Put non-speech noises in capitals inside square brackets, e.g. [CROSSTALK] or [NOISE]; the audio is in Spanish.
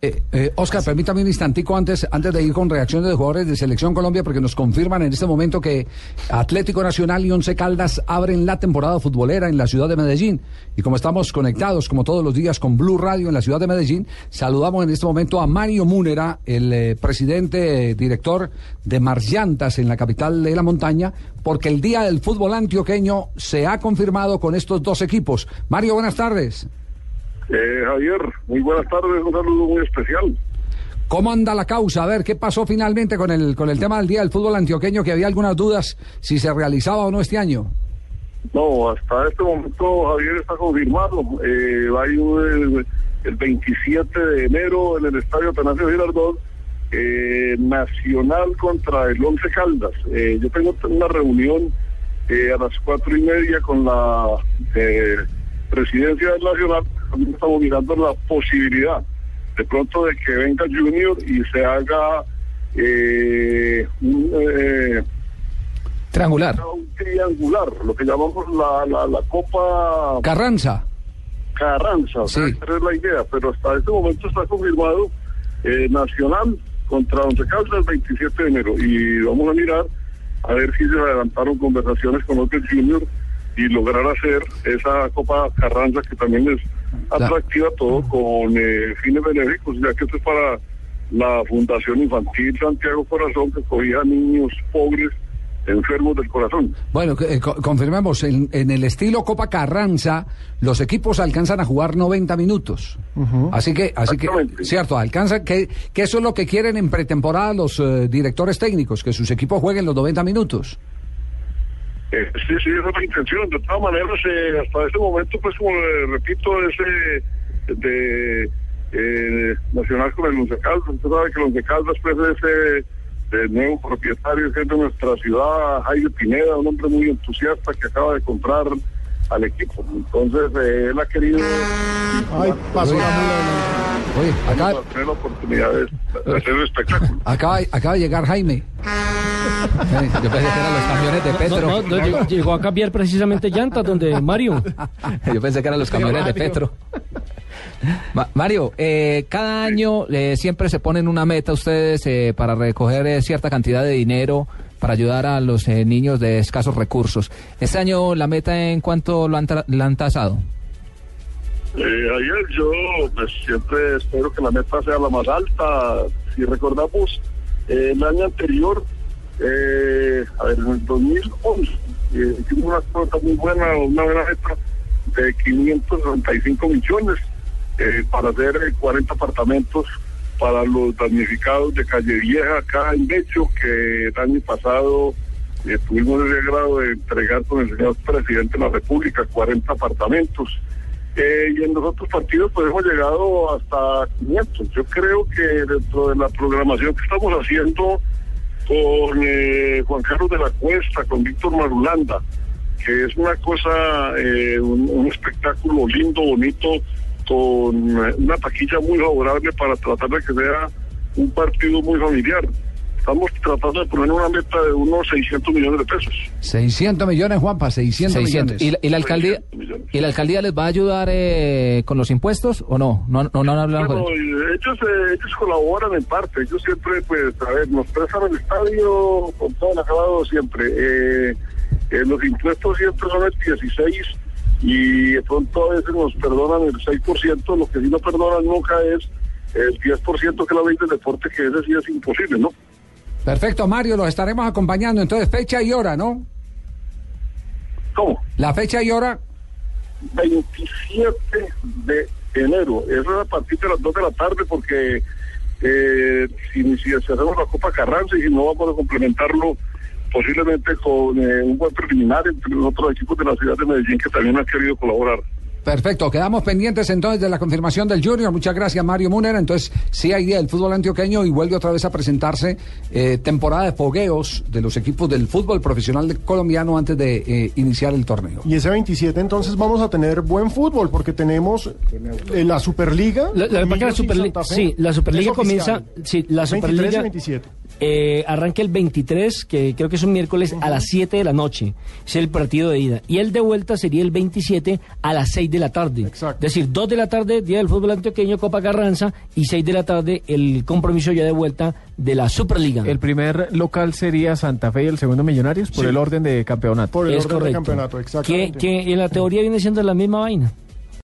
Eh, eh, Oscar, permítame un instantico antes, antes de ir con reacciones de jugadores de Selección Colombia, porque nos confirman en este momento que Atlético Nacional y Once Caldas abren la temporada futbolera en la ciudad de Medellín. Y como estamos conectados, como todos los días, con Blue Radio en la ciudad de Medellín, saludamos en este momento a Mario Múnera, el eh, presidente, director de Marllantas en la capital de la montaña, porque el día del fútbol antioqueño se ha confirmado con estos dos equipos. Mario, buenas tardes. Eh, Javier, muy buenas tardes, un saludo muy especial. ¿Cómo anda la causa? A ver, ¿qué pasó finalmente con el, con el tema del Día del Fútbol Antioqueño? Que había algunas dudas si se realizaba o no este año. No, hasta este momento Javier está confirmado. Eh, va a ir el, el 27 de enero en el Estadio Atanasio Girardot, eh, Nacional contra el Once Caldas. Eh, yo tengo una reunión eh, a las cuatro y media con la eh, presidencia del Nacional. También estamos mirando la posibilidad de pronto de que venga Junior y se haga eh, un, eh, Triangular. un triangular, lo que llamamos la, la, la Copa Carranza. Carranza, Sí. esa es la idea, pero hasta este momento está confirmado eh, Nacional contra Once Caldas el 27 de enero y vamos a mirar a ver si se adelantaron conversaciones con los del Junior y lograr hacer esa Copa Carranza que también es atractiva todo con eh, fines benéficos, ya que esto es para la Fundación Infantil Santiago Corazón que cogía niños pobres enfermos del corazón. Bueno, eh, co- confirmemos, en, en el estilo Copa Carranza, los equipos alcanzan a jugar 90 minutos. Así que, así que, cierto, alcanzan, que, que eso es lo que quieren en pretemporada los eh, directores técnicos, que sus equipos jueguen los 90 minutos. Eh, sí, sí, esa es la intención. De todas maneras, eh, hasta este momento, pues como le repito, ese de eh, Nacional con el Once Caldas. Usted sabe que el Once Caldas, pues, es eh, el nuevo propietario que es de nuestra ciudad, Jaime Pineda, un hombre muy entusiasta que acaba de comprar al equipo. Entonces, eh, él ha querido Ay, pasó la mula. Oye, acá, tener la oportunidad de, de hacer un espectáculo. acaba, acaba de llegar Jaime. Yo pensé que eran los camiones de Petro. No, no, no, llegó- a cambiar precisamente llantas donde Mario. [LAUGHS] Yo pensé que eran los camiones de Petro. Ma- Mario, eh, cada año eh, siempre se ponen una meta ustedes eh, para recoger eh, cierta cantidad de dinero para ayudar a los eh, niños de escasos recursos. Este año la meta en cuánto lo han, tra- la han tasado. Eh, ayer yo pues, siempre espero que la meta sea la más alta. Si recordamos, eh, el año anterior, eh, a ver, en el 2011, eh, hicimos una cuota muy buena, una buena meta de 595 millones eh, para hacer eh, 40 apartamentos para los damnificados de Calle Vieja acá en Mecho, que el año pasado eh, tuvimos el grado de entregar con el señor presidente de la República 40 apartamentos. Eh, y en los otros partidos pues hemos llegado hasta 500. Yo creo que dentro de la programación que estamos haciendo con eh, Juan Carlos de la Cuesta, con Víctor Marulanda, que es una cosa, eh, un, un espectáculo lindo, bonito, con eh, una taquilla muy favorable para tratar de que sea un partido muy familiar. Estamos tratando de poner una meta de unos 600 millones de pesos. 600 millones, Juanpa, 600, 600. millones. ¿Y la, y la alcaldía 600 millones. y la alcaldía les va a ayudar eh, con los impuestos o no? No, no, no han hablado Bueno, y ellos, eh, ellos colaboran en parte, ellos siempre, pues, a ver, nos prestan el estadio con todo el acabado siempre. Eh, eh, los impuestos siempre son el 16 y de pronto a veces nos perdonan el 6%, lo que sí no perdonan nunca es el 10% que es la ley del deporte, que ese sí es imposible, ¿no? Perfecto, Mario, los estaremos acompañando. Entonces, fecha y hora, ¿no? ¿Cómo? La fecha y hora. 27 de enero. Eso es a partir de las 2 de la tarde porque eh, si, si hacemos la Copa Carranza y no vamos a complementarlo posiblemente con eh, un buen preliminar entre los otros equipos de la ciudad de Medellín que también han querido colaborar. Perfecto, quedamos pendientes entonces de la confirmación del Junior. Muchas gracias, Mario Muner. Entonces, sí hay día del fútbol antioqueño y vuelve otra vez a presentarse eh, temporada de fogueos de los equipos del fútbol profesional colombiano antes de eh, iniciar el torneo. Y ese 27 entonces vamos a tener buen fútbol porque tenemos eh, la Superliga. La, la, Millos la y Superli- Santa Fe. sí, la Superliga comienza. Sí, la 23 y Superliga. 27. Eh, arranca el 23, que creo que es un miércoles, a las 7 de la noche. Es el partido de ida. Y el de vuelta sería el 27 a las 6 de la tarde. Exacto. Es decir, 2 de la tarde, Día del Fútbol Antioqueño, Copa Carranza, y 6 de la tarde, el compromiso ya de vuelta de la Superliga. El primer local sería Santa Fe y el segundo Millonarios por Sí. el orden de campeonato. Por el es orden correcto. del campeonato, que, exactamente. que en la teoría viene siendo la misma vaina.